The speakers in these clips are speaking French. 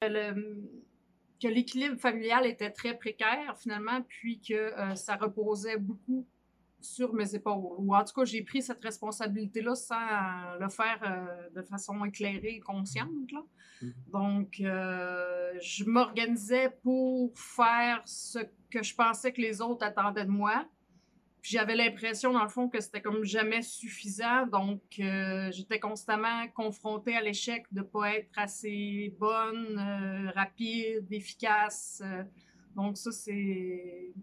que l'équilibre familial était très précaire finalement, puis que euh, ça reposait beaucoup sur mes épaules. Ou en tout cas, j'ai pris cette responsabilité-là sans le faire euh, de façon éclairée et consciente. Là. Mm-hmm. Donc, euh, je m'organisais pour faire ce que je pensais que les autres attendaient de moi j'avais l'impression, dans le fond, que c'était comme jamais suffisant. Donc, euh, j'étais constamment confrontée à l'échec de ne pas être assez bonne, euh, rapide, efficace. Euh. donc, ça, c'est. Tu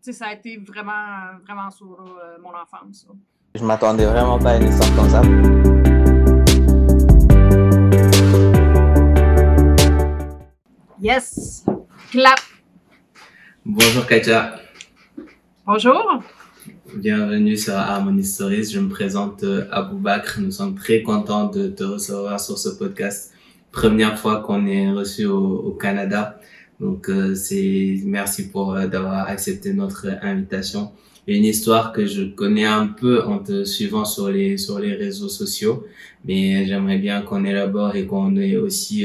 sais, ça a été vraiment, vraiment sur mon enfance. Je m'attendais vraiment pas à une histoire comme ça. Yes! Clap! Bonjour, Katia. Bonjour. Bienvenue sur Harmony Stories. Je me présente euh, Abou Bakr. Nous sommes très contents de te recevoir sur ce podcast. Première fois qu'on est reçu au, Canada. Donc, euh, c'est merci pour euh, d'avoir accepté notre invitation. Une histoire que je connais un peu en te suivant sur les sur les réseaux sociaux, mais j'aimerais bien qu'on élabore et qu'on ait aussi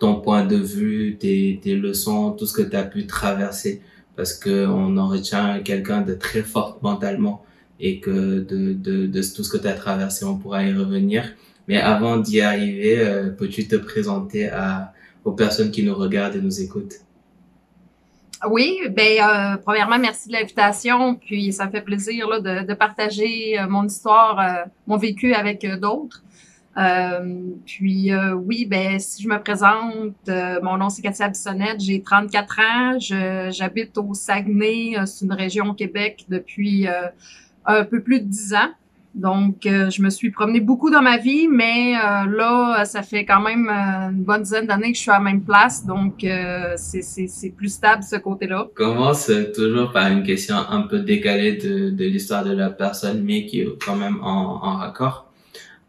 ton point de vue, tes, tes leçons, tout ce que tu as pu traverser parce que on en retient quelqu'un de très fort mentalement et que de, de, de tout ce que tu as traversé, on pourra y revenir. Mais avant d'y arriver, euh, peux-tu te présenter aux personnes qui nous regardent et nous écoutent? Oui, ben euh, premièrement, merci de l'invitation. Puis ça me fait plaisir là, de, partager euh, mon histoire, mon vécu avec d'autres. Euh, puis euh, oui, ben si je me présente, euh, mon nom c'est Katia Bissonnette, j'ai 34 ans, j'habite au Saguenay, c'est une région au Québec depuis un peu plus de 10 ans. Donc, je me suis promenée beaucoup dans ma vie, mais là, ça fait quand même une bonne dizaine d'années que je suis à la même place, donc c'est plus stable ce côté-là. Commence toujours par une question un peu décalée de, de l'histoire de la personne, mais qui est quand même en, en raccord.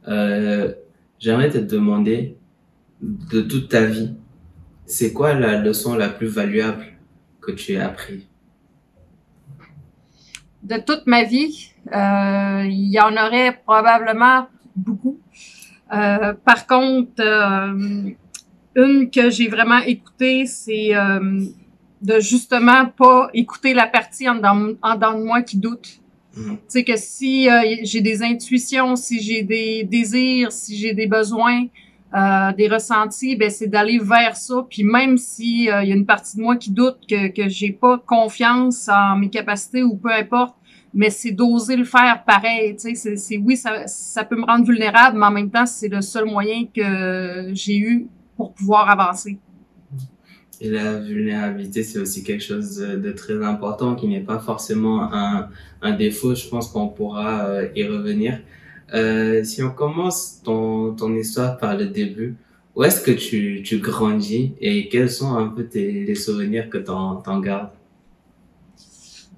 Euh, j'aimerais te demander de toute ta vie, c'est quoi la leçon la plus valuable que tu as appris? De toute ma vie, euh, il y en aurait probablement beaucoup. Euh, par contre, une que j'ai vraiment écoutée, c'est de justement pas écouter la partie en dedans de moi qui doute. Mm-hmm. Tu sais que si euh, j'ai des intuitions, si j'ai des désirs, si j'ai des besoins, euh, des ressentis, ben c'est d'aller vers ça. Puis même si euh, il y a une partie de moi qui doute que que j'ai pas confiance en mes capacités ou peu importe, mais c'est d'oser le faire pareil. Tu sais, c'est oui ça ça peut me rendre vulnérable, mais en même temps c'est le seul moyen que j'ai eu pour pouvoir avancer. Et la vulnérabilité, c'est aussi quelque chose de, très important qui n'est pas forcément un, un défaut. Je pense qu'on pourra euh, y revenir. Euh, si on commence ton, ton histoire par le début, où est-ce que tu, tu grandis et quels sont un peu tes, les souvenirs que tu en gardes?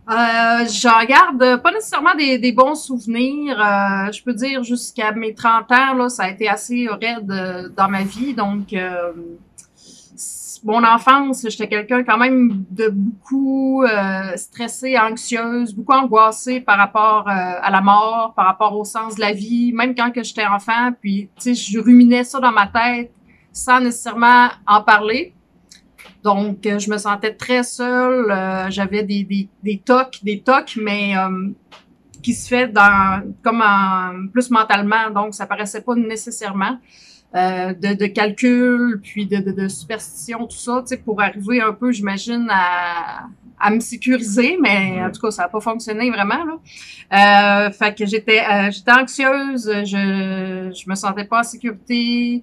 Euh, j'en garde pas nécessairement des, des bons souvenirs. Euh, je peux dire jusqu'à mes 30 ans, là, ça a été assez raide euh, dans ma vie. Donc, euh, mon enfance, j'étais quelqu'un quand même de beaucoup euh, stressé, anxieuse, beaucoup angoissée par rapport euh, à la mort, par rapport au sens de la vie, même quand que j'étais enfant. Puis, tu sais, je ruminais ça dans ma tête sans nécessairement en parler. Donc, euh, je me sentais très seule. J'avais des, des, des tocs, des tocs, mais qui se fait dans comme en, plus mentalement. Donc, ça paraissait pas nécessairement. Euh, de, de, calcul, puis de, de, de, superstition, tout ça, tu sais, pour arriver un peu, j'imagine, à, à me sécuriser, mais en tout cas, ça n'a pas fonctionné vraiment. Là. Euh, fait que j'étais euh, j'étais anxieuse, je je me sentais pas en sécurité.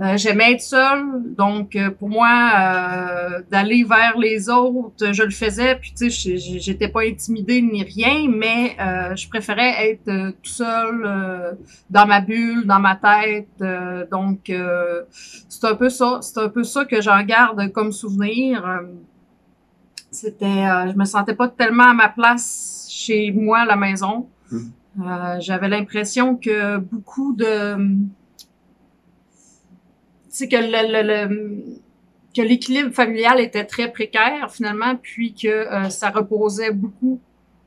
Euh, j'aimais être seule, donc euh, pour moi, euh, d'aller vers les autres, je le faisais, puis tu sais, j'étais pas intimidée ni rien, mais je préférais être tout seul dans ma bulle, dans ma tête, donc c'est un peu ça, c'est un peu ça que j'en garde comme souvenir. C'était, je me sentais pas tellement à ma place chez moi à la maison. Mmh. J'avais l'impression que beaucoup de c'est que le, que l'équilibre familial était très précaire finalement, puis que euh, ça reposait beaucoup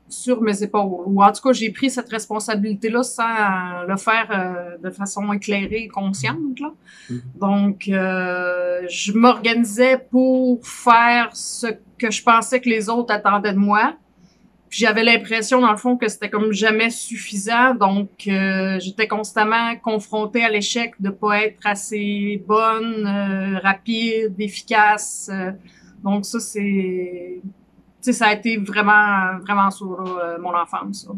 sur mes épaules. Ou en tout cas, j'ai pris cette responsabilité-là sans le faire euh, de façon éclairée et consciente. Là. Mm-hmm. Donc, euh, je m'organisais pour faire ce que je pensais que les autres attendaient de moi. J'avais l'impression, dans le fond, que c'était comme jamais suffisant. Donc, euh, j'étais constamment confrontée à l'échec de pas être assez bonne, rapide, efficace. donc, ça, c'est sais, ça a été vraiment, vraiment sur euh, mon enfance.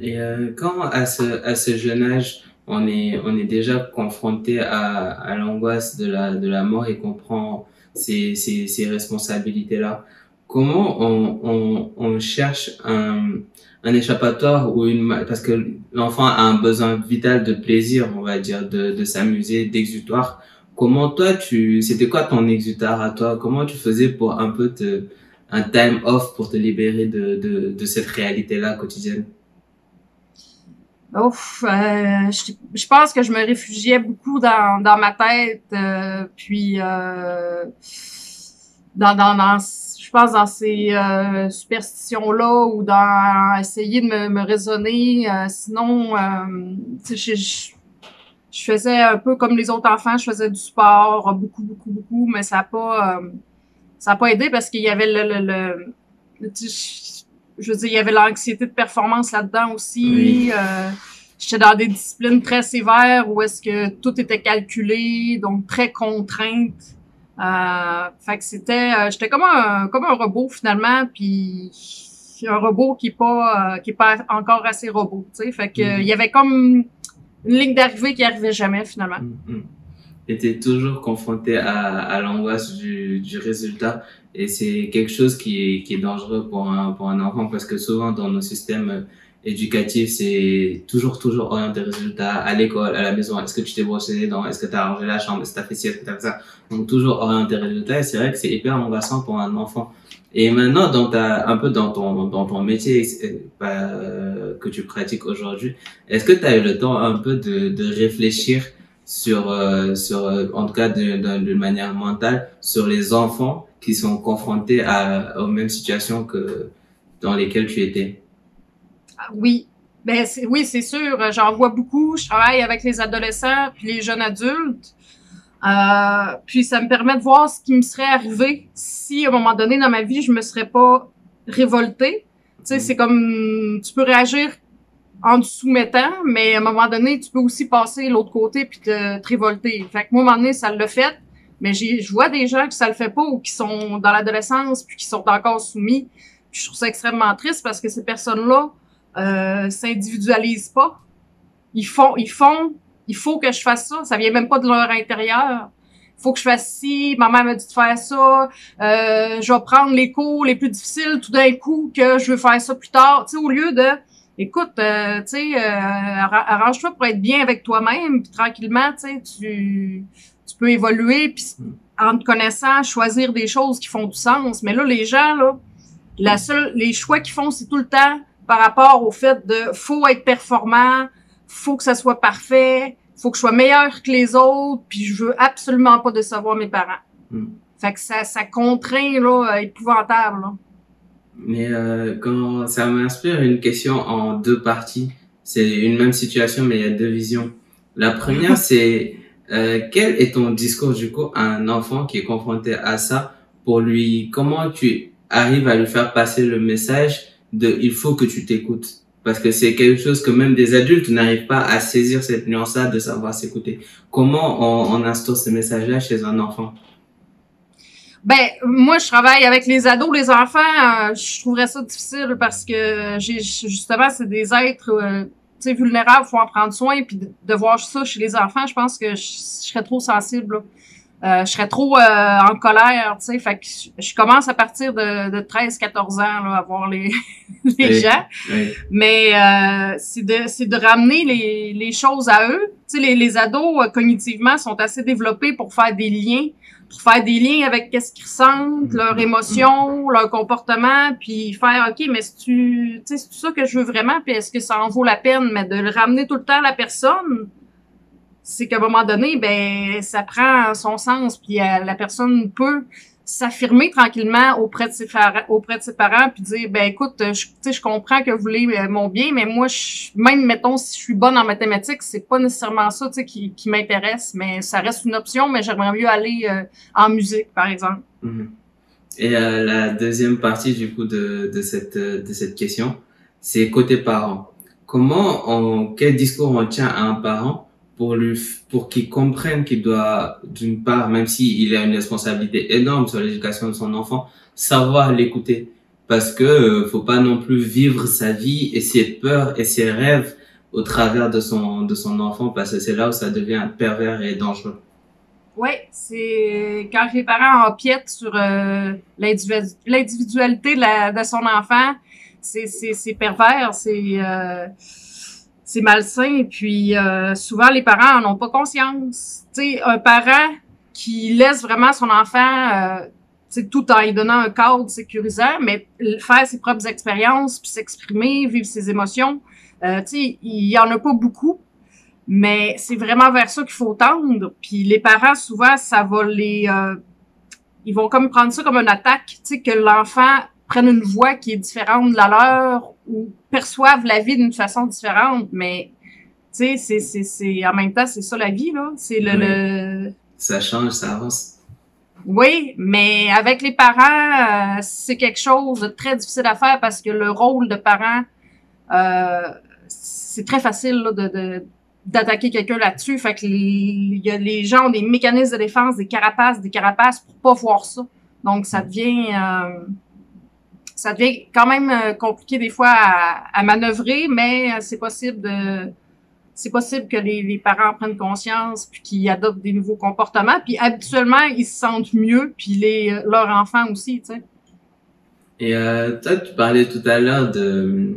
Et euh, quand à ce, à ce jeune âge, on est, on est déjà confronté à, à l'angoisse de la, de la mort et qu'on prend ces, ces, ces responsabilités-là, comment on, on, on cherche un, un échappatoire ou une parce que l'enfant a un besoin vital de plaisir on va dire de, de s'amuser d'exutoire comment toi tu c'était quoi ton exutoire à toi? Comment tu faisais pour un peu te un time off pour te libérer de, de, de cette réalité-là quotidienne? Ouf, euh, je, je, pense que je me réfugiais beaucoup dans, dans ma tête, euh, puis euh, dans, dans, dans, je pense dans ces euh, superstitions-là ou dans essayer de me, me raisonner. Euh, sinon, je, je, je, faisais un peu comme les autres enfants, je faisais du sport, beaucoup, beaucoup, beaucoup, mais ça n'a pas ça n'a pas aidé parce qu'il y avait le, le, je veux dire, il y avait l'anxiété de performance là-dedans aussi. Euh, J'étais dans des disciplines très sévères où est-ce que tout était calculé, donc très contrainte. Euh, fait que c'était, euh, j'étais comme un comme un robot finalement, puis un robot qui est pas euh, qui est pas encore assez robot, tu sais. Fait que mm-hmm. il y avait comme une ligne d'arrivée qui arrivait jamais finalement. Était toujours confronté à, à l'angoisse du, du résultat et c'est quelque chose qui est, qui est dangereux pour un, pour un enfant parce que souvent dans nos systèmes éducatifs c'est toujours toujours orienté résultat à l'école à la maison. Est-ce que tu t'es brossé les dents? Est-ce que tu as rangé la chambre? Est-ce que tu as fait ci? Est-ce ça? Donc toujours orienté résultat et c'est vrai que c'est hyper angoissant pour un enfant. Et maintenant dans ta un peu dans ton dans ton métier euh, que tu pratiques aujourd'hui est-ce que tu as eu le temps un peu de, de réfléchir sur, euh, sur euh, en tout cas d'une manière mentale, sur les enfants qui sont confrontés à, aux mêmes situations que dans lesquelles tu étais? Oui, ben oui, c'est sûr. J'en vois beaucoup. Je travaille avec les adolescents puis les jeunes adultes. Euh, puis ça me permet de voir ce qui me serait arrivé si à un moment donné dans ma vie je me serais pas révoltée. Tu sais, mm. c'est comme tu peux réagir en te soumettant, mais à un moment donné, tu peux aussi passer l'autre côté puis te, te, révolter. Fait que moi, à un moment donné, ça le fait, mais je vois des gens que ça le fait pas ou qui sont dans l'adolescence puis qui sont encore soumis. je trouve ça extrêmement triste parce que ces personnes-là euh, s'individualisent pas. Ils font, ils font, il faut que je fasse ça. Ça vient même pas de leur intérieur. Il faut que je fasse ci, ma mère m'a dit de faire ça, euh, je vais prendre les cours les plus difficiles tout d'un coup que je veux faire ça plus tard. Tu sais, au lieu de écoute, euh, tu sais, euh, arrange-toi pour être bien avec toi-même, puis tranquillement, tu sais, tu, peux évoluer, puis hmm. en te connaissant, choisir des choses qui font du sens. Mais là, les gens, là, la seule, les choix qu'ils font, c'est tout le temps par rapport au fait de faut être performant, faut que ça soit parfait, faut que je sois meilleur que les autres, puis je veux absolument pas décevoir mes parents. Hmm. Fait que ça, ça contraint, là, épouvantable, là. Mais euh, quand ça m'inspire une question en deux parties. C'est une même situation, mais il y a deux visions. La première, c'est euh, quel est ton discours du coup à un enfant qui est confronté à ça? Pour lui comment tu arrives à lui faire passer le message il faut que tu t'écoutes parce que c'est quelque chose que même des adultes n'arrivent pas à saisir cette nuance-là de savoir s'écouter. Comment on, instaure ce message-là chez un enfant? Ben, moi, je travaille avec les ados, les enfants. Euh, je trouverais ça difficile parce que justement, c'est des êtres euh, vulnérables, faut en prendre soin. Puis de, voir ça chez les enfants, je pense que je, serais trop sensible. Je serais trop euh, en colère, tu sais. Fait que je, commence à partir de, de 13-14 ans là, à voir les, les gens. Mais euh, c'est de, c'est de ramener les, les choses à eux. Tu sais, les, les ados, cognitivement, sont assez développés pour faire des liens pour faire des liens avec qu'est-ce qu'ils ressentent, leurs mm-hmm. émotions, leur comportement, puis faire OK, mais c'est tu c'est ça que je veux vraiment, puis est-ce que ça en vaut la peine, mais de le ramener tout le temps à la personne, c'est qu'à un moment donné, ben ça prend son sens, puis euh, la personne peut s'affirmer tranquillement auprès de ses parents, auprès de ses parents, puis dire ben écoute, je, je comprends que vous voulez euh, mon bien, mais moi, je, même mettons si je suis bonne en mathématiques, c'est pas nécessairement ça, qui, qui m'intéresse, mais ça reste une option, mais j'aimerais mieux aller euh, en musique, par exemple. Mhm. Et euh, la deuxième partie du coup de, de cette de cette question, c'est côté parents. Comment on quel discours on tient à un parent pour lui, pour qu'il comprenne qu'il doit, d'une part, même s'il a une responsabilité énorme sur l'éducation de son enfant, savoir l'écouter. Parce que euh, faut pas non plus vivre sa vie et ses peurs et ses rêves au travers de son, de son enfant parce que c'est là où ça devient pervers et dangereux. Oui, c'est quand les parents empiètent sur euh, l'individualité de, de, son enfant, c'est pervers, c'est euh, c'est malsain. Puis euh, souvent, les parents n'en ont pas conscience. Tu sais, un parent qui laisse vraiment son enfant, euh, tout en lui donnant un cadre sécurisant, mais faire ses propres expériences, puis s'exprimer, vivre ses émotions. Euh, tu sais, il y en a pas beaucoup, mais c'est vraiment vers ça qu'il faut tendre. Puis les parents, souvent, ça va les... Euh, ils vont comme prendre ça comme une attaque, tu sais, que l'enfant prenne une voix qui est différente de la leur ou perçoivent la vie d'une façon différente, mais tu sais, c'est, c'est, c'est, en même temps, c'est ça la vie, là. C'est le, le... Ça change, ça avance. Oui, mais avec les parents, euh, c'est quelque chose de très difficile à faire parce que le rôle de parent, euh, c'est très facile là, de, de d'attaquer quelqu'un là-dessus. Fait que les, y a, les gens ont des mécanismes de défense, des carapaces, des carapaces pour pas voir ça. Donc, ça devient... Euh, ça devient quand même euh, compliqué des fois à, manœuvrer, mais euh, c'est possible de c'est possible que les, les, parents prennent conscience puis qu'ils adoptent des nouveaux comportements. Puis habituellement, ils se sentent mieux, puis les euh, leurs enfants aussi, tu sais. Et toi, tu parlais tout à l'heure de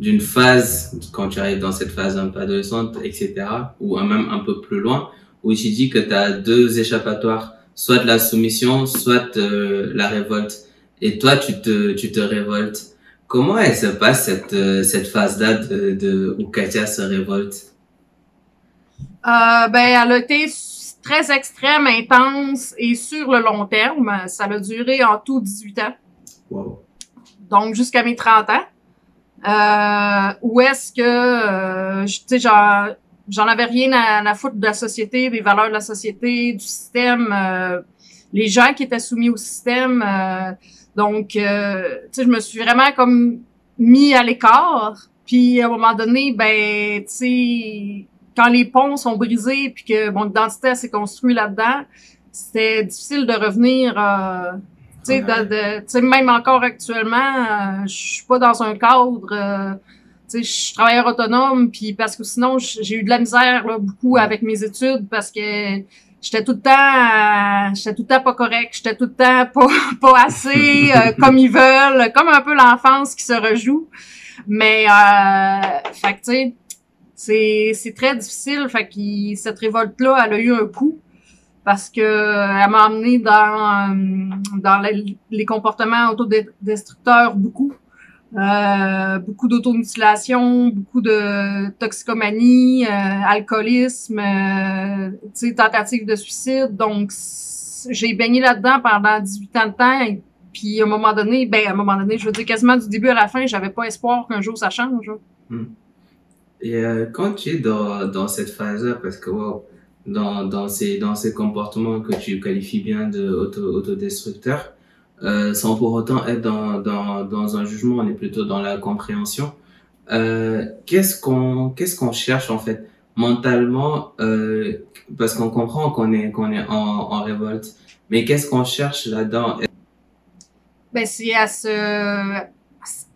d'une phase quand tu arrives dans cette phase un peu adolescente, etc., ou même un peu plus loin, où tu dis que tu as deux échappatoires, soit de la soumission, soit la révolte et toi tu te tu te révoltes. Comment elle se passe cette euh, cette phase-là de, de où Katia se révolte? Euh, Ben elle a été très extrême, intense et sur le long terme. Ça a duré en tout 18 ans. Wow. Donc jusqu'à mes 30 ans. Euh, où est-ce que euh, tu sais genre j'en avais rien à, à, foutre de la société, des valeurs de la société, du système, euh, les gens qui étaient soumis au système. Euh, donc, euh, tu sais, je me suis vraiment comme mis à l'écart. Puis à un moment donné, ben, tu sais, quand les ponts sont brisés puis que mon identité s'est construite là-dedans, c'était difficile de revenir. Euh, tu sais, même encore actuellement, euh, je suis pas dans un cadre. Tu sais, je suis travailleur autonome, puis parce que sinon, j'ai eu de la misère là, beaucoup avec mes études parce que j'étais tout le temps euh, j'étais tout le temps pas correct j'étais tout le temps pas pas assez euh, comme ils veulent comme un peu l'enfance qui se rejoue. Mais euh, fait que tu sais c'est c'est très difficile. Fait que cette révolte là elle a eu un coup parce que elle m'a amené dans euh, dans les, les comportements autodestructeurs beaucoup euh, beaucoup d'automutilation, beaucoup de toxicomanie, euh, alcoolisme, euh, tentative de suicide. Donc, j'ai baigné là-dedans pendant 18 ans de temps. Et puis, à un moment donné, ben, à un moment donné, je veux dire, quasiment du début à la fin, j'avais pas espoir qu'un jour ça change. Hmm. Et euh, quand tu es dans, cette phase-là, parce que dans, ces, dans ces comportements que tu qualifies bien de auto, autodestructeurs, euh, sans pour autant être dans, dans, dans un jugement, on est plutôt dans la compréhension. Euh, qu'est-ce qu'on qu'est-ce qu'on cherche en fait mentalement euh, parce qu'on comprend qu'on est qu'on est en, en révolte, mais qu'est-ce qu'on cherche là-dedans? Ben c'est à se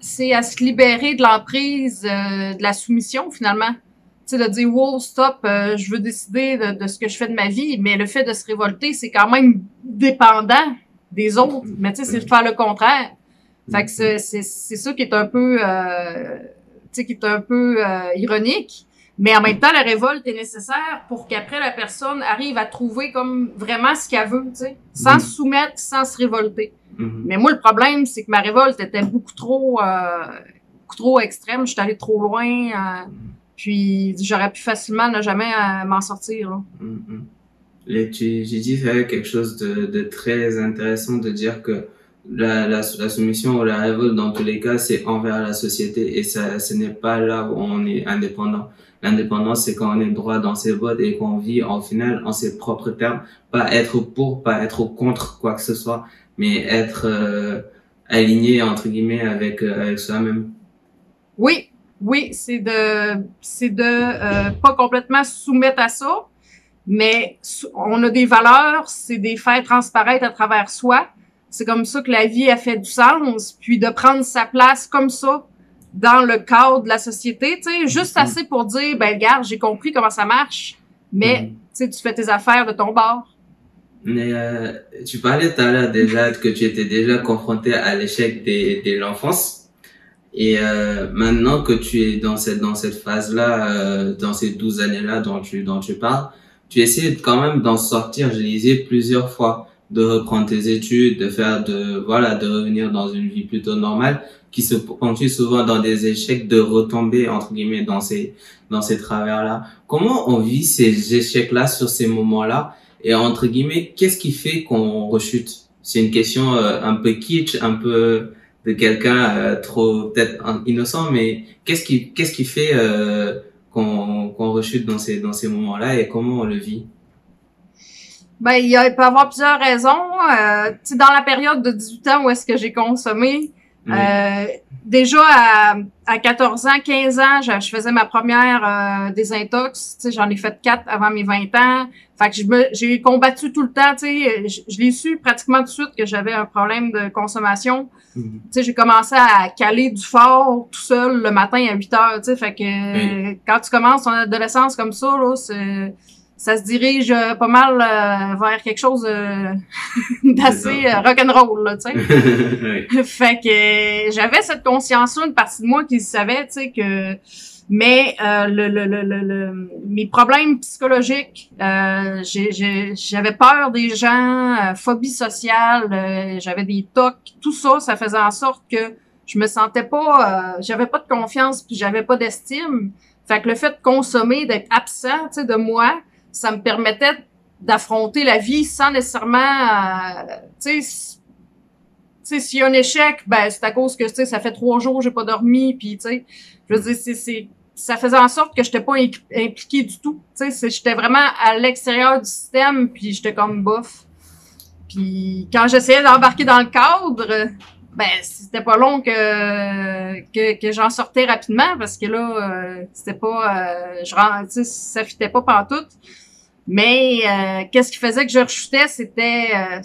c'est à se libérer de l'emprise euh, de la soumission finalement. Tu sais, de dire wow stop, euh, je veux décider de, de ce que je fais de ma vie, mais le fait de se révolter, c'est quand même dépendant des autres. Mais tu sais, c'est de faire le contraire. Fait que c'est, c'est, c'est ça qui est un peu, euh, tu sais, qui est un peu euh, ironique. Mais en même temps, la révolte est nécessaire pour qu'après la personne arrive à trouver comme vraiment ce qu'elle veut, tu sais, sans se soumettre, sans se révolter. Mhm. Mais moi, le problème, c'est que ma révolte était beaucoup trop, euh, beaucoup trop extrême. J'étais allée trop loin. Euh, puis j'aurais pu facilement ne jamais euh, m'en sortir. Là. Mhm. Et tu, j'ai dit quelque chose de, de très intéressant de dire que la, la, la soumission ou la révolte, dans tous les cas, c'est envers la société et ça, ce n'est pas là où on est indépendant. L'indépendance, c'est quand on est droit dans ses bottes et qu'on vit, en final, en ses propres termes, pas être pour, pas être contre quoi que ce soit, mais être euh, aligné, entre guillemets, avec, euh, avec soi-même. Oui, oui, c'est de, c'est de euh, pas complètement soumettre à ça, mais on a des valeurs, c'est des faire transparaître à travers soi. C'est comme ça que la vie a fait du sens, puis de prendre sa place comme ça dans le cadre de la société, tu sais, juste mm-hmm. assez pour dire, ben regarde, j'ai compris comment ça marche, mais mm-hmm. tu sais, tu fais tes affaires de ton bord. Mais euh, tu parlais tout à l'heure déjà que tu étais déjà confronté à l'échec de l'enfance. Et euh, maintenant que tu es dans cette dans cette phase là, euh, dans ces 12 années là dont tu dont tu parles, tu essaies quand même d'en sortir. Je lisais plusieurs fois de reprendre tes études, de faire de voilà, de revenir dans une vie plutôt normale, qui se ponctue souvent dans des échecs, de retomber entre guillemets dans ces dans ces travers là. Comment on vit ces échecs là sur ces moments là et entre guillemets, qu'est-ce qui fait qu'on rechute? C'est une question euh, un peu kitsch, un peu de quelqu'un euh, trop peut-être innocent, mais qu'est-ce qui qu'est-ce qui fait euh, qu'on rechute dans ces dans ces moments-là et comment on le vit? Ben il, peut y avoir plusieurs raisons. Euh, dans la période de 18 ans où est-ce que j'ai consommé, euh, déjà à, à 14 ans, 15 ans, je, faisais ma première euh, désintox. J'en ai fait quatre avant mes 20 ans. Fait que j'ai combattu tout le temps. Je, je l'ai su pratiquement tout de suite que j'avais un problème de consommation. Mm J'ai commencé à caler du fort tout seul le matin à 8 heures. Fait que quand tu commences ton adolescence comme ça, là, c'est ça se dirige euh, pas mal euh, vers quelque chose euh, d'assez rock'n'roll, là, tu sais. fait que j'avais cette conscience-là, une partie de moi qui savait, tu sais, que... Mais le, le, le, le, mes problèmes psychologiques, j'avais peur des gens, phobie sociale, j'avais des tocs, tout ça, ça faisait en sorte que je me sentais pas, j'avais pas de confiance puis j'avais pas d'estime. Fait que le fait de consommer, d'être absent, tu sais, de moi, ça me permettait d'affronter la vie sans nécessairement, euh, tu sais, s'il y a un échec, ben c'est à cause que tu sais ça fait trois jours j'ai pas dormi, puis tu sais, je veux dire c'est ça faisait en sorte que j'étais pas impliqué du tout. Tu sais, j'étais vraiment à l'extérieur du système, puis j'étais comme bof. Puis quand j'essayais d'embarquer dans le cadre, ben c'était pas long que que, que j'en sortais rapidement parce que là euh, c'était pas euh, je ça fitait pas pantoute mais euh, qu'est-ce qui faisait que je rechutais, c'était euh,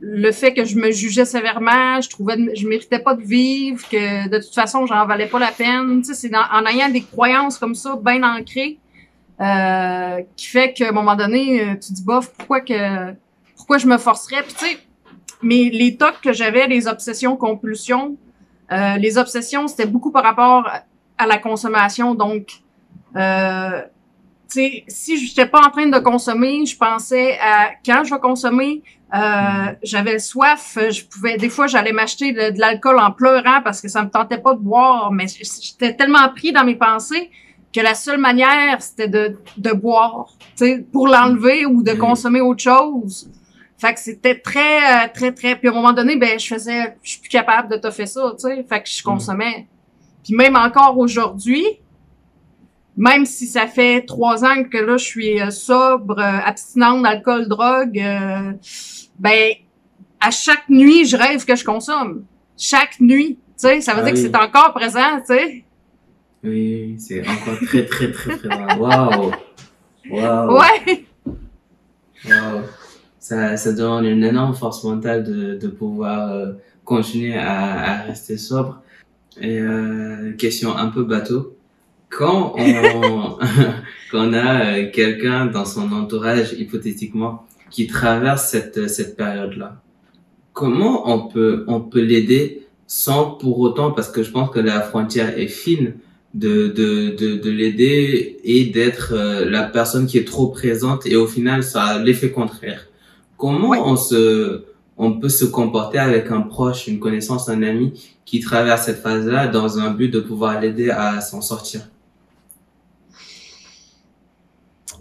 le fait que je me jugeais sévèrement, je trouvais je méritais pas de vivre, que de toute façon j'en valais pas la peine. Tu sais, c'est en ayant des croyances comme ça, bien ancrées, euh, qui fait qu'à un moment donné, tu dis bof, pourquoi que pourquoi je me forcerais? Puis tu sais, mais les tocs que j'avais, les obsessions, compulsions, les obsessions, c'était beaucoup par rapport à la consommation, donc euh, si je n'étais pas en train de consommer, je pensais à quand je vais consommer. Euh, j'avais soif, je pouvais des fois j'allais m'acheter de, l'alcool en pleurant parce que ça me tentait pas de boire, mais j'étais tellement pris dans mes pensées que la seule manière c'était de, de boire, pour l'enlever ou de consommer autre chose. Fait que c'était très très très puis à un moment donné ben je faisais je suis plus capable de te faire ça, tu sais, fait que je consommais. Puis même encore aujourd'hui, même si ça fait trois ans que là je suis euh, sobre, euh, abstinente d'alcool, drogue, euh, ben à chaque nuit je rêve que je consomme. Chaque nuit, tu sais, ça veut ah dire que c'est encore présent, tu sais. Oui, c'est encore très très très présent. Waouh, waouh. Ouais. Waouh. Ça, ça demande une énorme force mentale de, de pouvoir continuer à, à rester sobre. Et question un peu bateau quand on, quand on a euh, quelqu'un dans son entourage, hypothétiquement, qui traverse cette, cette période-là, comment on peut, on peut l'aider sans pour autant, parce que je pense que la frontière est fine, de, de, de, de l'aider et d'être euh, la personne qui est trop présente et au final, ça a l'effet contraire. Comment on se, on peut se comporter avec un proche, une connaissance, un ami qui traverse cette phase-là dans un but de pouvoir l'aider à s'en sortir?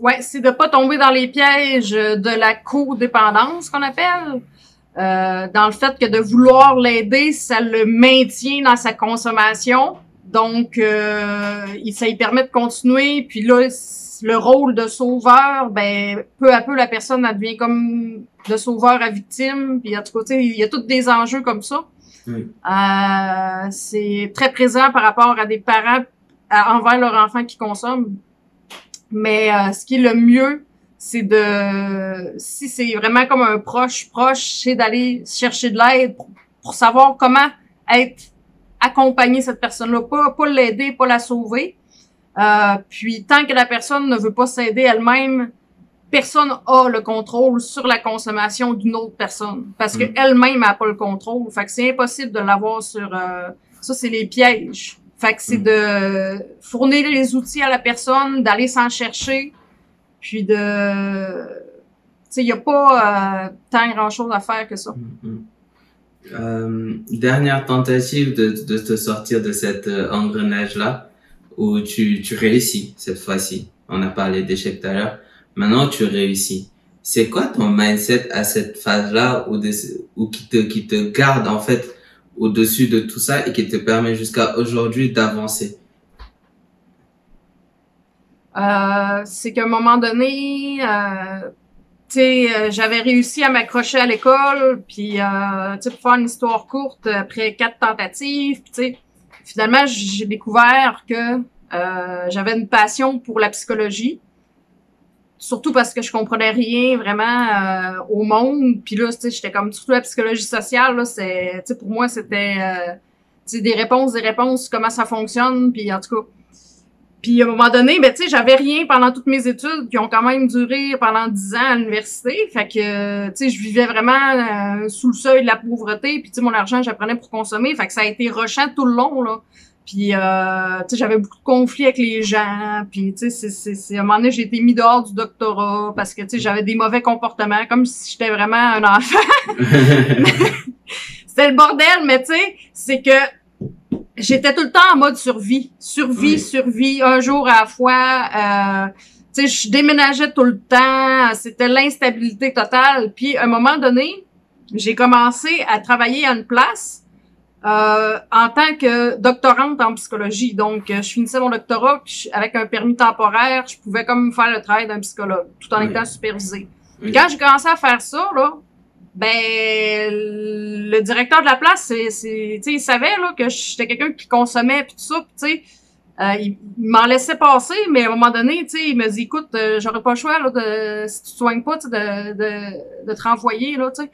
Ouais, c'est de pas tomber dans les pièges de la codépendance qu'on appelle. Euh, dans le fait que de vouloir l'aider, ça le maintient dans sa consommation. Donc, euh, ça lui permet de continuer. Puis là, le rôle de sauveur, ben peu à peu, la personne devient comme de sauveur à victime. Puis en tout cas, il y a tous des enjeux comme ça. Euh, c'est très présent par rapport à des parents envers leur enfant qui consomment. Mais euh, ce qui est le mieux, c'est de si c'est vraiment comme un proche proche, c'est d'aller chercher de l'aide pour, savoir comment être accompagner cette personne-là, pas pas l'aider, pas la sauver. Euh, puis tant que la personne ne veut pas s'aider elle-même, personne a le contrôle sur la consommation d'une autre personne parce que mm. elle-même n'a pas le contrôle. Fait que c'est impossible de l'avoir sur euh, ça c'est les pièges. Fait que c'est mm. de fournir les outils à la personne, d'aller s'en chercher, puis de tu sais il y a pas euh, tant grand-chose à faire que ça. Mm, euh, dernière tentative de, de te sortir de cet engrenage là où tu, tu réussis cette fois-ci. On a parlé d'échec tout à l'heure. Maintenant, tu réussis. C'est quoi ton mindset à cette phase-là où qui te, qui te garde en fait au-dessus de tout ça et qui te permet jusqu'à aujourd'hui d'avancer? Euh, c'est qu'à un moment donné, euh, tu sais, euh, j'avais réussi à m'accrocher à l'école, puis tu sais, pour faire une histoire courte, après quatre tentatives, tu sais, finalement, j'ai découvert que j'avais une passion pour la psychologie. Surtout parce que je comprenais rien vraiment euh, au monde. Puis là, j'étais comme surtout la psychologie sociale. Là, c'est, pour moi, c'était euh, des réponses, des réponses, comment ça fonctionne. Puis en tout cas, puis à un moment donné, ben tu j'avais rien pendant toutes mes études qui ont quand même duré pendant dix ans à l'université. Fait que tu je vivais vraiment euh, sous le seuil de la pauvreté. Puis tu mon argent, j'apprenais pour consommer. Fait que ça a été rushant tout le long là. Puis euh, tu sais, j'avais beaucoup de conflits avec les gens. Puis tu sais, c'est à un moment donné, j'ai été mis dehors du doctorat parce que tu sais, j'avais des mauvais comportements, comme si j'étais vraiment un enfant. C'était le bordel, mais tu sais, c'est que j'étais tout le temps en mode survie, survie, survie, un jour à la fois. Euh, tu sais, je déménageais tout le temps, c'était l'instabilité totale. Puis à un moment donné, j'ai commencé à travailler à une place euh, en tant que doctorante en psychologie. Donc, je finissais mon doctorat avec un permis temporaire, je pouvais comme faire le travail d'un psychologue tout en étant supervisé. Quand j'ai commencé à faire ça, là, ben le directeur de la place c'est c'est il savait là que j'étais quelqu'un qui consommait puis tout ça tu sais euh, il, m'en laissait passer mais à un moment donné tu sais il me dit écoute euh, j'aurais pas le choix là de si tu te soignes pas de, de de te renvoyer là tu sais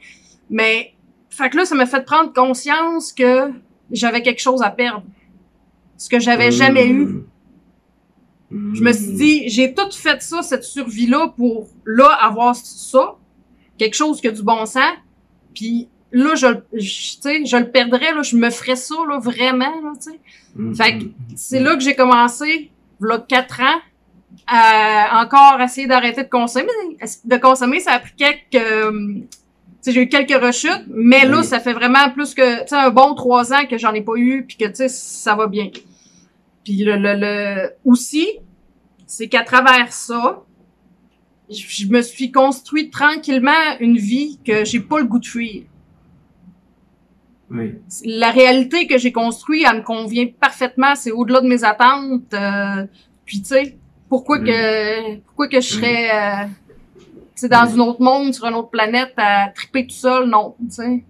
mais fait que là ça m'a fait prendre conscience que j'avais quelque chose à perdre ce que j'avais jamais eu je me suis dit j'ai tout fait ça cette survie là pour là avoir ça quelque chose qui a du bon sens, puis là, je, sais, je le perdrais, là, je me ferais ça, là, vraiment, là. Fait que c'est là que j'ai commencé, là, quatre ans, à encore essayer d'arrêter de consommer. De consommer, ça a pris quelques... j'ai eu quelques rechutes, mais là, ça fait vraiment plus que, tu sais, un bon trois ans que j'en ai pas eu, puis que, tu sais, ça va bien. Puis le, le, le aussi, c'est qu'à travers ça, je me suis construit tranquillement une vie que j'ai pas le goût de fuir. Oui. La réalité que j'ai construite, elle me convient parfaitement. C'est au-delà de mes attentes. Euh, puis tu sais, pourquoi que pourquoi que je serais euh, dans un autre monde, sur une autre planète, à triper tout seul, non, tu sais.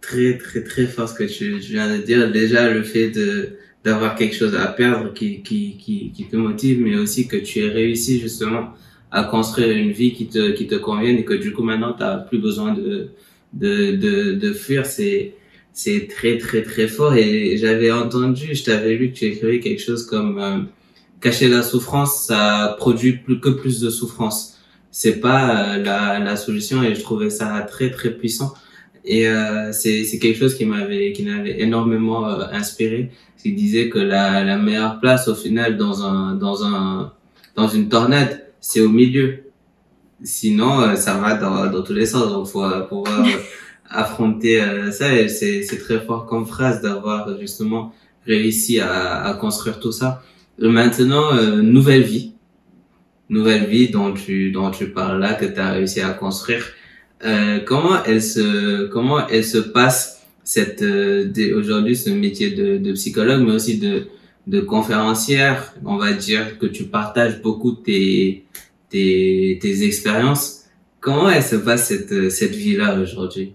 Très très très fort ce que tu, tu viens de dire. Déjà le fait de d'avoir quelque chose à perdre qui, qui, qui, qui te motive, mais aussi que tu aies réussi justement à construire une vie qui te, qui te convienne et que du coup maintenant tu n'as plus besoin de, de, de, de fuir, c'est, c'est très très très fort. Et j'avais entendu, je t'avais lu que tu écrivais quelque chose comme euh, cacher la souffrance, ça produit plus que plus de souffrance. C'est pas euh, la, la solution et je trouvais ça très très puissant. Et euh, c'est, c'est quelque chose qui m'avait qui m'avait énormément euh, inspiré. Il disait que la, la meilleure place au final dans un dans un dans une tornade, c'est au milieu. Sinon, euh, ça va dans, dans tous les sens. Donc, faut pouvoir affronter ça. Et c'est c'est très fort comme phrase d'avoir justement réussi à, à construire tout ça. Et maintenant, nouvelle vie. Nouvelle vie dont tu dont tu parles là que tu as réussi à construire. Euh, comment elle se comment elle se passe cette euh, aujourd'hui ce métier de, de psychologue mais aussi de de conférencière, on va dire que tu partages beaucoup tes tes, tes expériences. Comment elle se passe cette cette vie là aujourd'hui?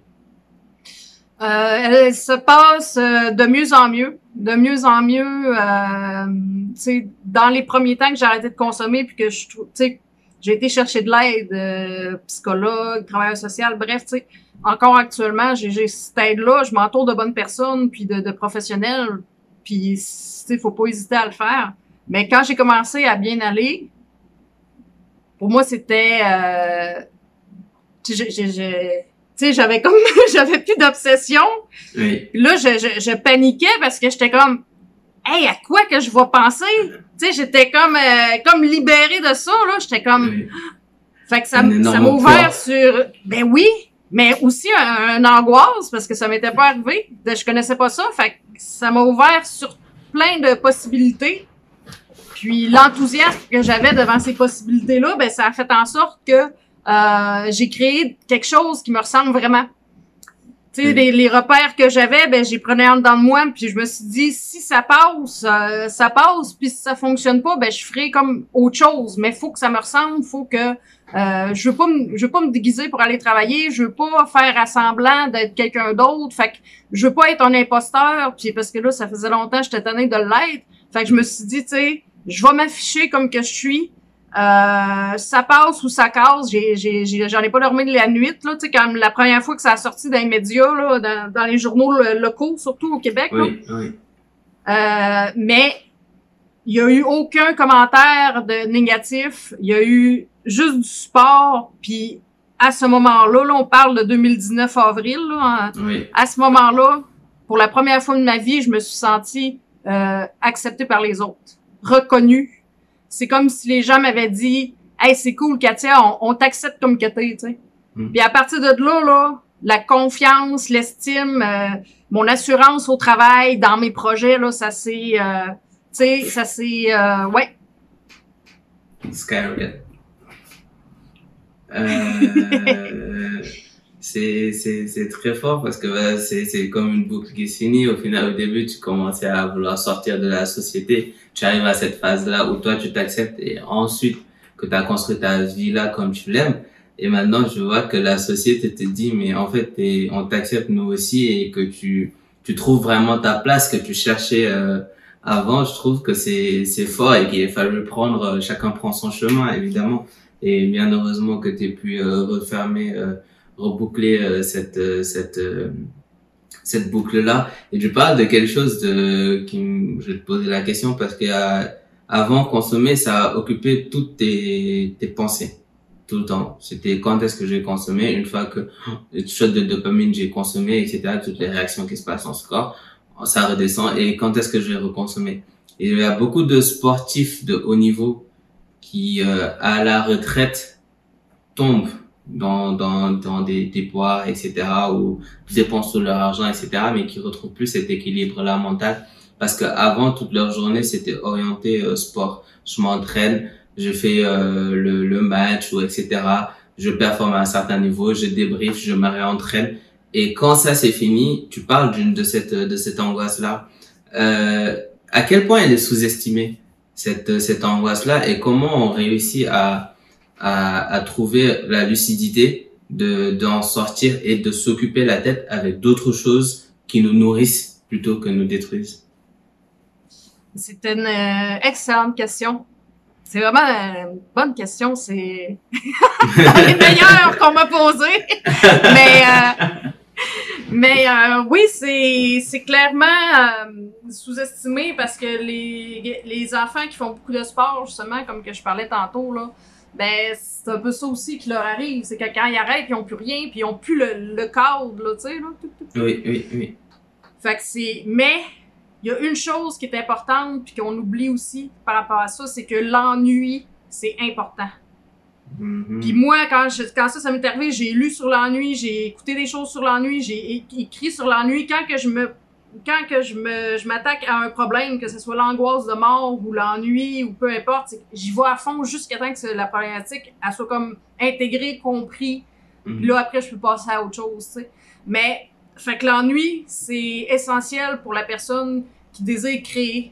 Elle se passe euh, de mieux en mieux, de mieux en mieux. Euh, dans les premiers temps que j'ai arrêté de consommer puis que je sais, j'ai été chercher de l'aide, euh, psychologue, travailleur social, bref, tu sais, encore actuellement, j'ai cette aide-là, je m'entoure de bonnes personnes puis de, de professionnels, puis tu faut pas hésiter à le faire. Mais quand j'ai commencé à bien aller, pour moi, c'était, euh, tu sais, j'avais comme, j'avais plus d'obsession. Oui. Là, je, je, je paniquais parce que j'étais comme, hey, à quoi que je vais penser? Tu sais, j'étais comme, euh, comme libérée de ça, là. J'étais comme, Oui. fait que ça, m'a ouvert poids. sur, ben oui, mais aussi un, un angoisse parce que ça m'était pas arrivé. De- Je connaissais pas ça, fait que ça m'a ouvert sur plein de possibilités. Puis l'enthousiasme que j'avais devant ces possibilités-là, ben ça a fait en sorte que euh, j'ai créé quelque chose qui me ressemble vraiment. Tu sais, Mm. les, les repères que j'avais, ben j'ai prenais en dedans de moi, puis je me suis dit si ça passe, euh, ça passe, puis si ça fonctionne pas, ben je ferai comme autre chose. Mais faut que ça me ressemble, faut que euh, je veux pas me, je veux pas me déguiser pour aller travailler, je veux pas faire à semblant d'être quelqu'un d'autre. Fait que je veux pas être un imposteur, puis parce que là ça faisait longtemps que j'étais tannée de l'être. Fait que je me suis dit, tu sais, je vais m'afficher comme que je suis. Euh, ça passe ou ça casse. J'ai, j'ai, j'ai- j'en ai pas dormi de la nuit, là, tu sais, quand la première fois que ça a sorti dans les médias, là, dans, dans les journaux lo- locaux, surtout au Québec, là. Oui. Euh, mais il y a eu aucun commentaire de négatif. Il y a eu juste du support. Puis à ce moment-là, là, on parle de 2019 avril. Là. Oui. à ce moment-là, pour la première fois de ma vie, je me suis sentie euh, acceptée par les autres, reconnue. C'est comme si les gens m'avaient dit Hey, c'est cool, Katia, on, on t'accepte comme que t'es, tu sais. Mm. Puis à partir de là, là, la confiance, l'estime, euh, mon assurance au travail, dans mes projets, là, ça s'est, euh, tu sais, ça s'est, euh, ouais, Skyrocket. Euh, c'est, c'est, c'est très fort parce que bah, c'est, c'est comme une boucle qui se finit. Au final, au début, tu commençais à vouloir sortir de la société. Tu arrives à cette phase-là où toi, tu t'acceptes et ensuite que tu as construit ta vie là comme tu l'aimes. Et maintenant, je vois que la société te dit, mais en fait, on t'accepte nous aussi et que tu, tu trouves vraiment ta place que tu cherchais euh, avant. Je trouve que c'est, c'est fort et qu'il a fallu prendre, euh, chacun prend son chemin, évidemment. Et bien heureusement que tu aies pu euh, refermer, euh, reboucler euh, cette, euh, cette, cette boucle-là. Et tu parles de quelque chose de, qui, je vais te poser la question parce que euh, avant consommer, ça a occupé toutes tes, tes pensées tout le temps. C'était quand est-ce que j'ai consommé, une fois que le shot de dopamine j'ai consommé, etc., toutes les réactions qui se passent dans ce corps, ça redescend et quand est-ce que je vais reconsommer? Et il y a beaucoup de sportifs de haut niveau qui, euh, à la retraite, tombent dans, dans, dans des, des poids, etc., ou dépensent tout leur argent, etc., mais qui retrouvent plus cet équilibre-là mental. Parce que avant toute leur journée, c'était orienté euh, sport. Je m'entraîne, je fais euh, le, le match, ou etc. Je performe à un certain niveau, je débrief, je me réentraîne. Et quand ça c'est fini, tu parles d'une de cette de cette angoisse là. Euh, à quel point elle est sous-estimée cette cette angoisse là et comment on réussit à à, à trouver la lucidité de d'en sortir et de s'occuper la tête avec d'autres choses qui nous nourrissent plutôt que nous détruisent. c'est une euh, excellente question. C'est vraiment une bonne question. C'est les meilleures qu'on m'a posées. mais euh, mais euh, oui, c'est c'est clairement euh, sous-estimé parce que les les enfants qui font beaucoup de sport justement, comme que je parlais tantôt là, ben c'est un peu ça aussi qui leur arrive. C'est que quand ils arrêtent, ils ont plus rien, puis ils ont plus le, le cadre là, tu sais là. Oui, oui, oui. fait que c'est. Mais il y a une chose qui est importante puis qu'on oublie aussi par rapport à ça, c'est que l'ennui, c'est important. Mhm. Puis moi, quand, je, quand ça, ça m'est arrivé, j'ai lu sur l'ennui, j'ai écouté des choses sur l'ennui, j'ai écrit sur l'ennui. Quand que je me quand que je me je m'attaque à un problème, que ce soit l'angoisse de mort ou l'ennui ou peu importe, j'y vais à fond jusqu'à temps que la problématique elle soit comme intégrée, compris. Puis là après je peux passer à autre chose, tu sais. Mais fait que l'ennui c'est essentiel pour la personne qui désire créer.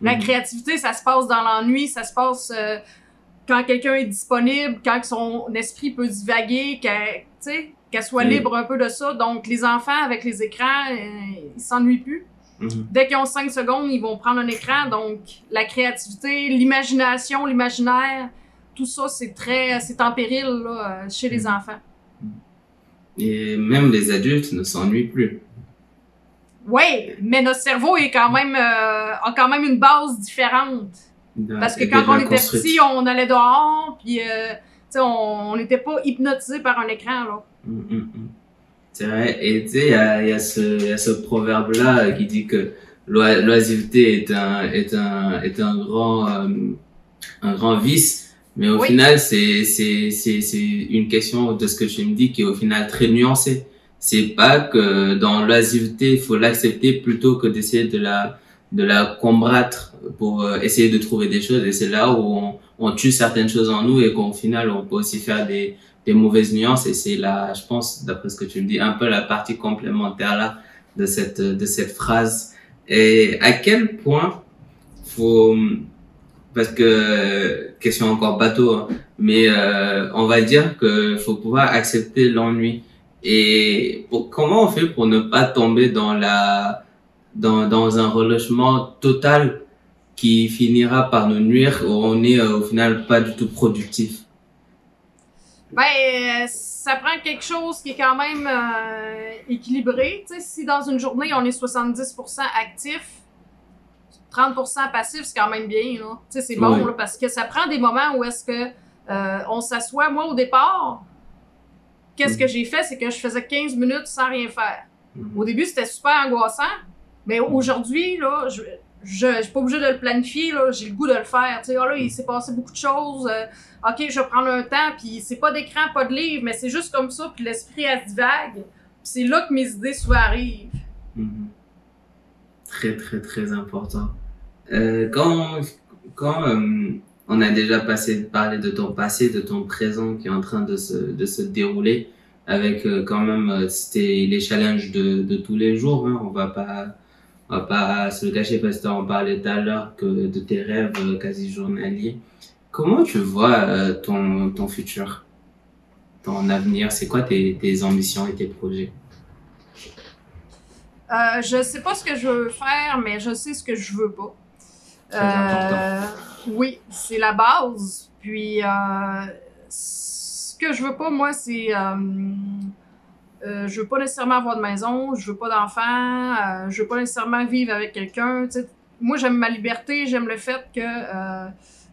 La Mhm. créativité, ça se passe dans l'ennui, ça se passe euh, quand quelqu'un est disponible, quand son esprit peut divaguer, tu sais, qu'elle soit libre un peu de ça. Donc, les enfants avec les écrans, euh, ils s'ennuient plus. Mhm. Dès qu'ils ont 5 secondes, ils vont prendre un écran. Donc, la créativité, l'imagination, l'imaginaire, tout ça, c'est très, c'est en péril là, euh, chez les Mhm. enfants. Et même les adultes ne s'ennuient plus. Oui, mais notre cerveau est quand même, euh, a quand même une base différente. Parce que quand on était construite. petit, on allait dehors, puis euh, on n'était pas hypnotisé par un écran là. Mm, mm, mm. C'est vrai. Et tu sais, il y a, y, a ce, il y a ce proverbe-là qui dit que l'oi- l'oisiveté est un, est un, est un grand, euh, un grand vice. Mais au Oui. final, c'est, c'est, c'est, c'est une question de ce que tu me dis qui est au final très nuancée. C'est pas que dans l'oisiveté, il faut l'accepter plutôt que d'essayer de la, de la combattre pour euh, essayer de trouver des choses. Et c'est là où on, on tue certaines choses en nous et qu'au final, on peut aussi faire des, des mauvaises nuances et c'est là, je pense, d'après ce que tu me dis, un peu la partie complémentaire là de cette de cette phrase. Et à quel point faut parce que question encore bateau, hein, mais euh, on va dire que faut pouvoir accepter l'ennui. Et pour, comment on fait pour ne pas tomber dans la dans dans un relâchement total qui finira par nous nuire où on est euh, au final pas du tout productif? Ben, euh, ça prend quelque chose qui est quand même euh, équilibré. Tu sais, si dans une journée, on est 70% actif, 30% passif, c'est quand même bien, là. Tu sais, c'est bon, Oui. là, parce que ça prend des moments où est-ce que euh, on s'assoit. Moi, au départ, qu'est-ce que j'ai fait, c'est que je faisais 15 minutes sans rien faire. Mhm. Au début, c'était super angoissant, mais aujourd'hui, là, je, je, je suis pas obligée de le planifier, là, j'ai le goût de le faire. Tu sais, ah là, il s'est passé beaucoup de choses. euh, ok, je vais prendre un temps, puis c'est pas d'écran, pas de livre, mais c'est juste comme ça, puis l'esprit, elle se divague. C'est là que mes idées souvent arrivent. Mhm. Très, très, très important. Euh, quand quand euh, on a déjà passé, parlé de ton passé, de ton présent qui est en train de se, de se dérouler, avec quand même c'était les challenges de, de tous les jours, hein, on va pas on va pas se le cacher parce que on parlait tout à l'heure que de tes rêves euh, quasi journaliers. Comment tu vois euh, ton, ton futur, ton avenir? C'est quoi tes, tes ambitions et tes projets? Euh, je sais pas ce que je veux faire, mais je sais ce que je veux pas. Très important. Euh, Oui, c'est la base. Puis, euh, ce que je veux pas, moi, c'est. Euh, je veux pas nécessairement avoir de maison, je veux pas d'enfants, euh, je veux pas nécessairement vivre avec quelqu'un. Moi, j'aime ma liberté, j'aime le fait que euh,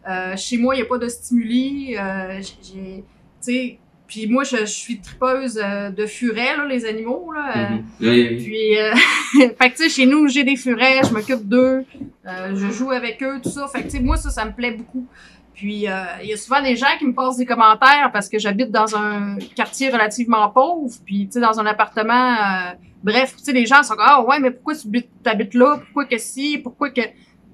euh, chez moi, il n'y a pas de stimuli. euh, j'ai, puis moi, je, je suis tripeuse de furets, là, les animaux. Là, Mhm. Oui, oui. puis, fait que chez nous, j'ai des furets, je m'occupe d'eux, je joue avec eux, tout ça. Fait que moi, ça, ça me plaît beaucoup. Puis, euh, il y a souvent des gens qui me passent des commentaires parce que j'habite dans un quartier relativement pauvre, puis tu sais, dans un appartement. euh, bref, tu sais, les gens sont comme ah ouais, mais pourquoi tu habites- là, pourquoi que si, pourquoi que?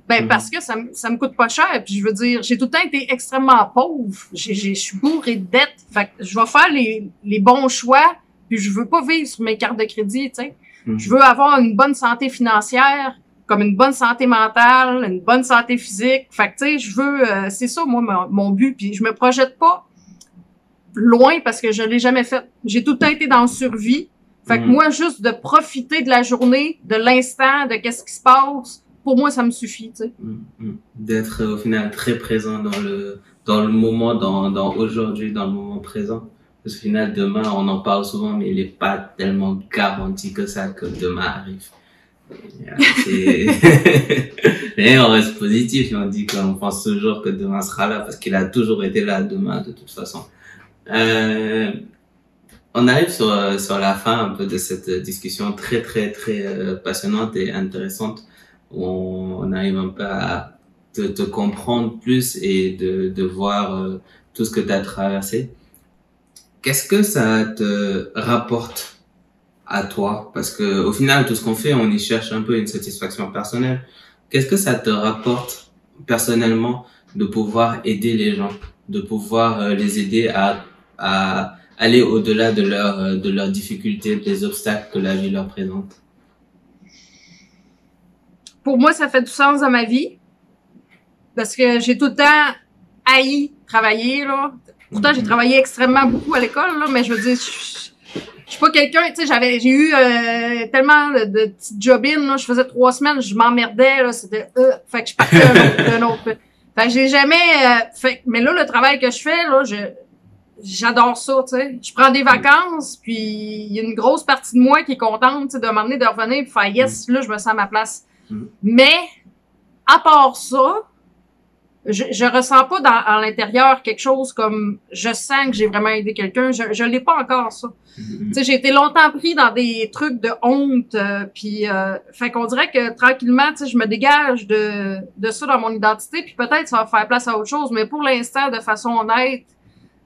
Ben Mhm. parce que ça, me- ça me coûte pas cher. Puis je veux dire, j'ai tout le temps été extrêmement pauvre. Je suis bourrée de dettes. Fait que je vais faire les, les bons choix. Puis je veux pas vivre sur mes cartes de crédit, tu sais. Mhm. Je veux avoir une bonne santé financière, comme une bonne santé mentale, une bonne santé physique. Fait que, tu sais, je veux... euh, c'est ça, moi, mon, mon but. Puis je me projette pas loin parce que je l'ai jamais fait. J'ai tout le temps été dans le survie. Fait que Mhm. moi, juste de profiter de la journée, de l'instant, de qu'est-ce qui se passe, pour moi, ça me suffit, tu sais. Mm, mm. D'être euh, au final très présent dans le, dans le moment, dans, dans aujourd'hui, dans le moment présent. Parce qu'au final, demain, on en parle souvent, mais il n'est pas tellement garanti que ça que demain arrive. Mais on reste positif et on dit qu'on pense toujours que demain sera là parce qu'il a toujours été là demain de toute façon. Euh, on arrive sur, euh, sur la fin un peu de cette discussion très très très euh, passionnante et intéressante où on, arrive un peu à te, comprendre plus et de, de voir tout ce que tu as traversé. Qu'est-ce que ça te rapporte à toi Parce que au final, tout ce qu'on fait, on y cherche un peu une satisfaction personnelle. Qu'est-ce que ça te rapporte personnellement de pouvoir aider les gens, de pouvoir euh, les aider à, à aller au-delà de leurs euh, de leurs difficultés, des obstacles que la vie leur présente? Pour moi, ça fait du sens dans ma vie parce que j'ai tout le temps haï travailler là. Pourtant, j'ai mhm. travaillé extrêmement beaucoup à l'école là, mais je veux dire, je suis pas quelqu'un, tu sais, j'avais, j'ai eu euh, tellement de, de petites jobines, là, je faisais trois semaines, je m'emmerdais, là, c'était, euh, fait que je partais un autre, autre. Fait que j'ai jamais, euh, fait, mais là, le travail que je fais, là, je, j'adore ça, tu sais. Je prends des vacances, puis il y a une grosse partie de moi qui est contente, tu sais, de m'emmener, de revenir, puis faire yes, là, je me sens à ma place. Mm. Mais, à part ça, je, je ressens pas dans, à l'intérieur quelque chose comme je sens que j'ai vraiment aidé quelqu'un. Je, je l'ai pas encore ça. Mm-hmm. J'ai été longtemps pris dans des trucs de honte, euh, puis euh, fait qu'on dirait que tranquillement, je me dégage de de ça dans mon identité, puis peut-être ça va faire place à autre chose. Mais pour l'instant, de façon honnête,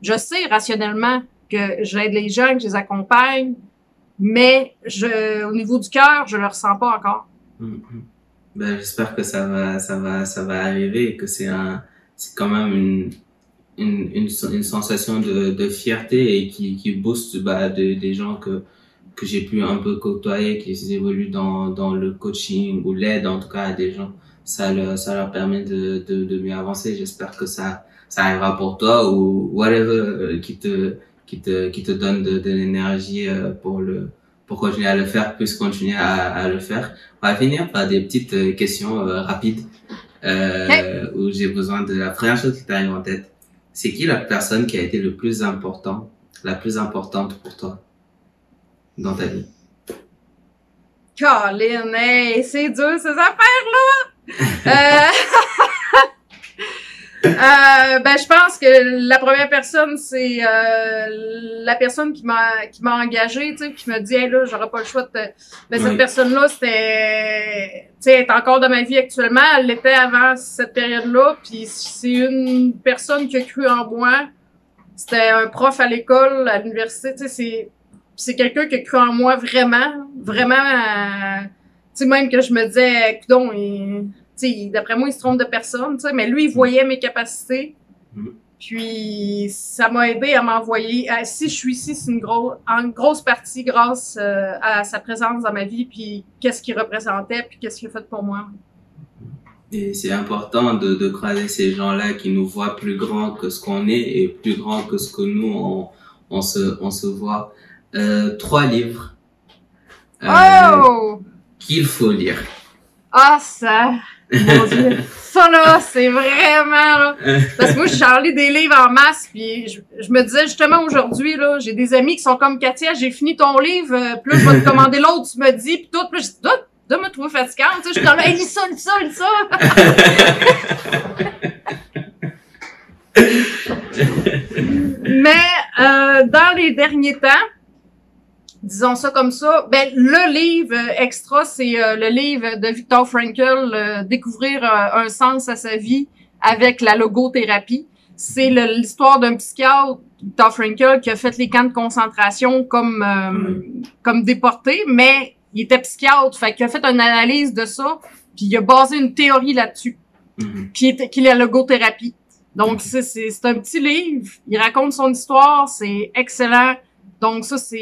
je sais rationnellement que j'aide les gens, que je les accompagne, mais je, au niveau du cœur, je le ressens pas encore. Mm-hmm. Ben, j'espère que ça va, ça va, ça va arriver que c'est un, c'est quand même une, une, une, une, sensation de, de fierté et qui, qui booste bah, de, des gens que, que j'ai pu un peu côtoyer, qui évoluent dans, dans le coaching ou l'aide en tout cas à des gens. Ça leur, ça leur permet de, de, de mieux avancer. J'espère que ça, ça arrivera pour toi ou whatever euh, qui te, qui te, qui te donne de, de l'énergie euh, pour le, pour continuer à le faire, plus continuer à, à le faire. On va finir par des petites euh, questions euh, rapides euh, où j'ai besoin de la première chose qui t'arrive en tête. C'est qui la personne qui a été le plus important, la plus importante pour toi dans ta vie? Colin, hey, c'est dur ces affaires-là! euh... Euh, ben, je pense que la première personne, c'est euh, la personne qui m'a qui m'a engagé, tu sais, qui m'a dit, hey, là, j'aurais pas le choix de. Ben, cette personne-là, c'était, tu sais, est encore dans ma vie actuellement. Elle l'était avant cette période-là. Puis c'est une personne qui a cru en moi. C'était un prof à l'école, à l'université. Tu sais, c'est c'est quelqu'un qui a cru en moi vraiment, vraiment. Euh, tu sais, même que je me disais, donc, il d'après moi, il se trompe de personne, mais lui, il voyait mes capacités. Mm. Puis ça m'a aidé à m'envoyer. Si je suis ici, c'est une grosse, en grosse partie grâce euh, à sa présence dans ma vie, puis qu'est-ce qu'il représentait, puis qu'est-ce qu'il a fait pour moi. Et c'est important de, de croiser ces gens-là qui nous voient plus grands que ce qu'on est et plus grands que ce que nous on, on se on se voit. Euh, trois livres euh, oh! qu'il faut lire. Ah ça. Mon Dieu. Ça, là, c'est vraiment, là. Parce que moi, je charlais des livres en masse, puis je, me disais justement aujourd'hui, là, j'ai des amis qui sont comme Katia, j'ai fini ton livre, euh, plus je vais te commander l'autre, tu me dis, puis tout, puis je dis, de me trouver fatigante, tu sais, je suis comme, hey, lis ça, lis ça, lis ça. Mais, euh, dans les derniers temps, disons ça comme ça. Ben le livre extra, c'est euh, le livre de Victor Frankl, euh, découvrir euh, un sens à sa vie avec la logothérapie. C'est l'histoire d'un psychiatre, Victor Frankl, qui a fait les camps de concentration comme comme déporté, mais il était psychiatre, fait qu'il a fait une analyse de ça, puis il a basé une théorie là-dessus, mm-hmm. qui est qui est la logothérapie. Donc c'est c'est un petit livre, il raconte son histoire, c'est excellent donc ça, c'est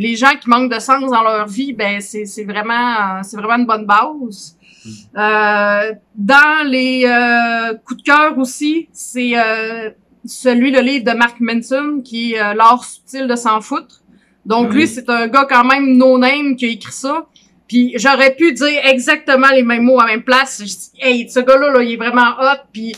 les gens qui manquent de sens dans leur vie, ben c'est vraiment c'est vraiment une bonne base. Mm. Euh, dans les euh, coups de cœur aussi, c'est euh, celui le livre de Mark Manson qui est l'art subtil de s'en foutre. Donc lui, c'est un gars quand même no name qui a écrit ça. Puis j'aurais pu dire exactement les mêmes mots à la même place. Je dis, hey, ce gars-là, là, il est vraiment hot. Puis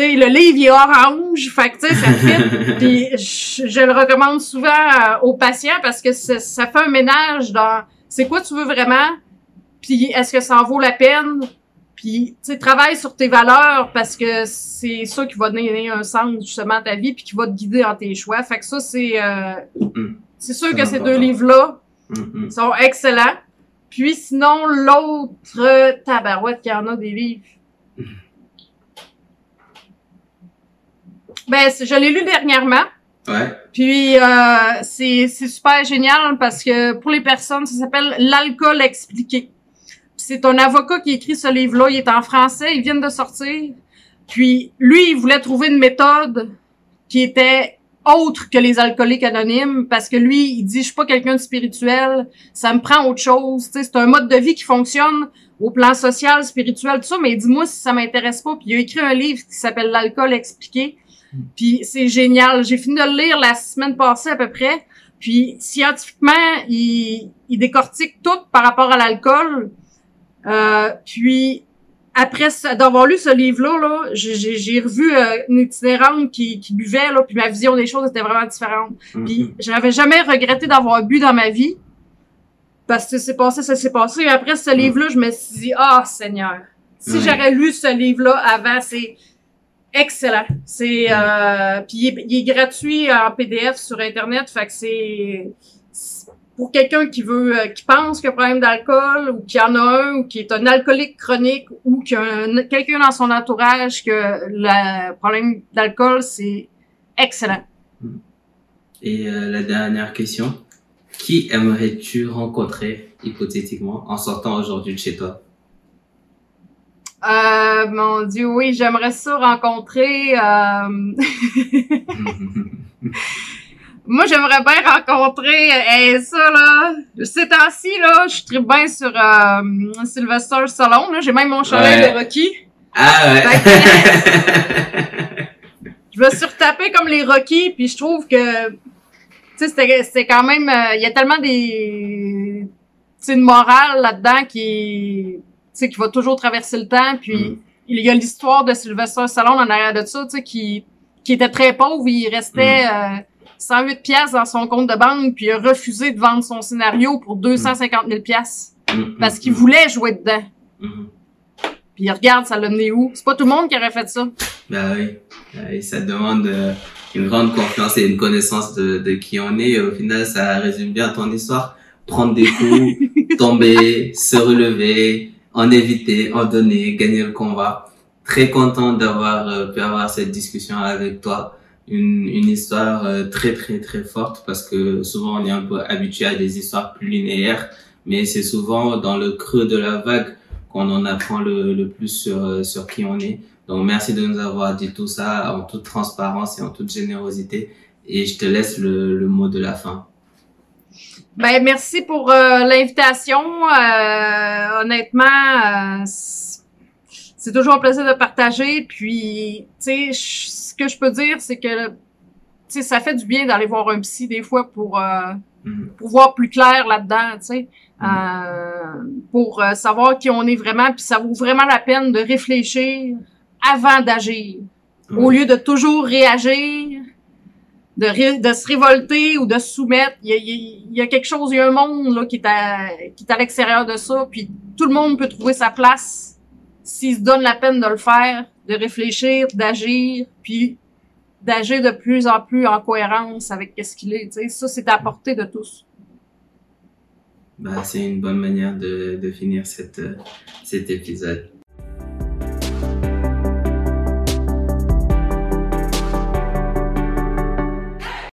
sais, le livre il est orange, fait que tu sais, ça fit. puis je, le recommande souvent euh, aux patients parce que ça, fait un ménage dans c'est quoi tu veux vraiment, puis est-ce que ça en vaut la peine, puis tu sais, travaille sur tes valeurs parce que c'est ça qui va donner un sens justement à ta vie puis qui va te guider dans tes choix. Fait que ça c'est euh, mm-hmm. c'est sûr que ces deux livres-là mm-hmm. sont excellents. Puis sinon l'autre tabarouette qui en a des livres Ben, je l'ai lu dernièrement. Ouais. Puis euh, c'est c'est super génial parce que pour les personnes, ça s'appelle l'alcool expliqué. C'est un avocat qui écrit ce livre-là. Il est en français. Il vient de sortir. Puis lui, il voulait trouver une méthode qui était autre que les alcooliques anonymes parce que lui, il dit je suis pas quelqu'un de spirituel, ça me prend autre chose, tu sais, c'est un mode de vie qui fonctionne au plan social, spirituel, tout ça, mais dis-moi si ça m'intéresse pas. Puis il a écrit un livre qui s'appelle L'alcool expliqué. Puis c'est génial. J'ai fini de le lire la semaine passée à peu près. Puis scientifiquement, il, il décortique tout par rapport à l'alcool. Euh, puis après d'avoir lu ce livre-là, là, j'ai revu euh, une itinérante qui, qui buvait, là, puis ma vision des choses était vraiment différente. Mhm. Puis j'avais jamais regretté d'avoir bu dans ma vie. Parce que c'est passé, ça s'est passé. Et après ce livre-là, je me suis dit, ah, Seigneur, si j'aurais lu ce livre-là avant, c'est excellent. C'est euh, puis il est, gratuit en PDF sur Internet. Fait que c'est pour quelqu'un qui veut, euh, qui pense qu'il a un problème d'alcool ou qui en a un ou qui est un alcoolique chronique ou qui a un- quelqu'un dans son entourage que le problème d'alcool, c'est excellent. Et euh, la dernière question. Qui aimerais-tu rencontrer, hypothétiquement, en sortant aujourd'hui de chez toi? Euh, mon Dieu, oui, j'aimerais ça rencontrer. euh, Moi, j'aimerais bien rencontrer eh, ça là. Ces temps-ci là, je suis très bien sur euh, Sylvester Stallone. J'ai même mon chalet Ouais. de Rocky. Ah ouais. Je me suis retapé comme les Rocky, puis je trouve que tu sais, c'était quand même. euh, Il y a tellement des, une morale là-dedans qui, sais, qui va toujours traverser le temps. Puis Mm. il y a l'histoire de Sylvester Stallone en arrière de ça, tu sais, qui qui était très pauvre, il restait euh, 108 pièces dans son compte de banque, puis il a refusé de vendre son scénario pour 250 000 pièces Mm, parce mm, qu'il mm, voulait jouer dedans. mm. Puis regarde, ça l'a mené où? C'est pas tout le monde qui aurait fait ça. Bah oui. Ouais, ça demande euh, une grande confiance et une connaissance de, de qui on est. Et au final, ça résume bien ton histoire. Prendre des coups, tomber, se relever, en éviter, en donner, gagner le combat. Très content d'avoir euh, pu avoir cette discussion avec toi. Une, une histoire euh, très très très forte parce que souvent on est un peu habitué à des histoires plus linéaires, mais c'est souvent dans le creux de la vague qu'on en apprend le, le plus sur, euh, sur qui on est. Donc merci de nous avoir dit tout ça en toute transparence et en toute générosité. Et je te laisse le, le mot de la fin. Ben merci pour euh, l'invitation. Euh, honnêtement, euh, c'est toujours un plaisir de partager. Puis, tu sais, ce que je peux dire, c'est que, tu sais, ça fait du bien d'aller voir un psy des fois pour Mhm. pour voir plus clair là-dedans, tu sais, Mhm. pour savoir qui on est vraiment. Puis ça vaut vraiment la peine de réfléchir avant d'agir, au lieu de toujours réagir de, de se révolter ou de se soumettre. Il y a, il y a- quelque chose, il y a un monde là, qui, est à, qui est à l'extérieur de ça, puis tout le monde peut trouver sa place s'il se donne la peine de le faire, de réfléchir, d'agir, puis d'agir de plus en plus en cohérence avec ce qu'il est. tu sais. Ça, c'est à portée de tous. Bah, c'est une bonne manière de, de finir cette, euh, cet épisode.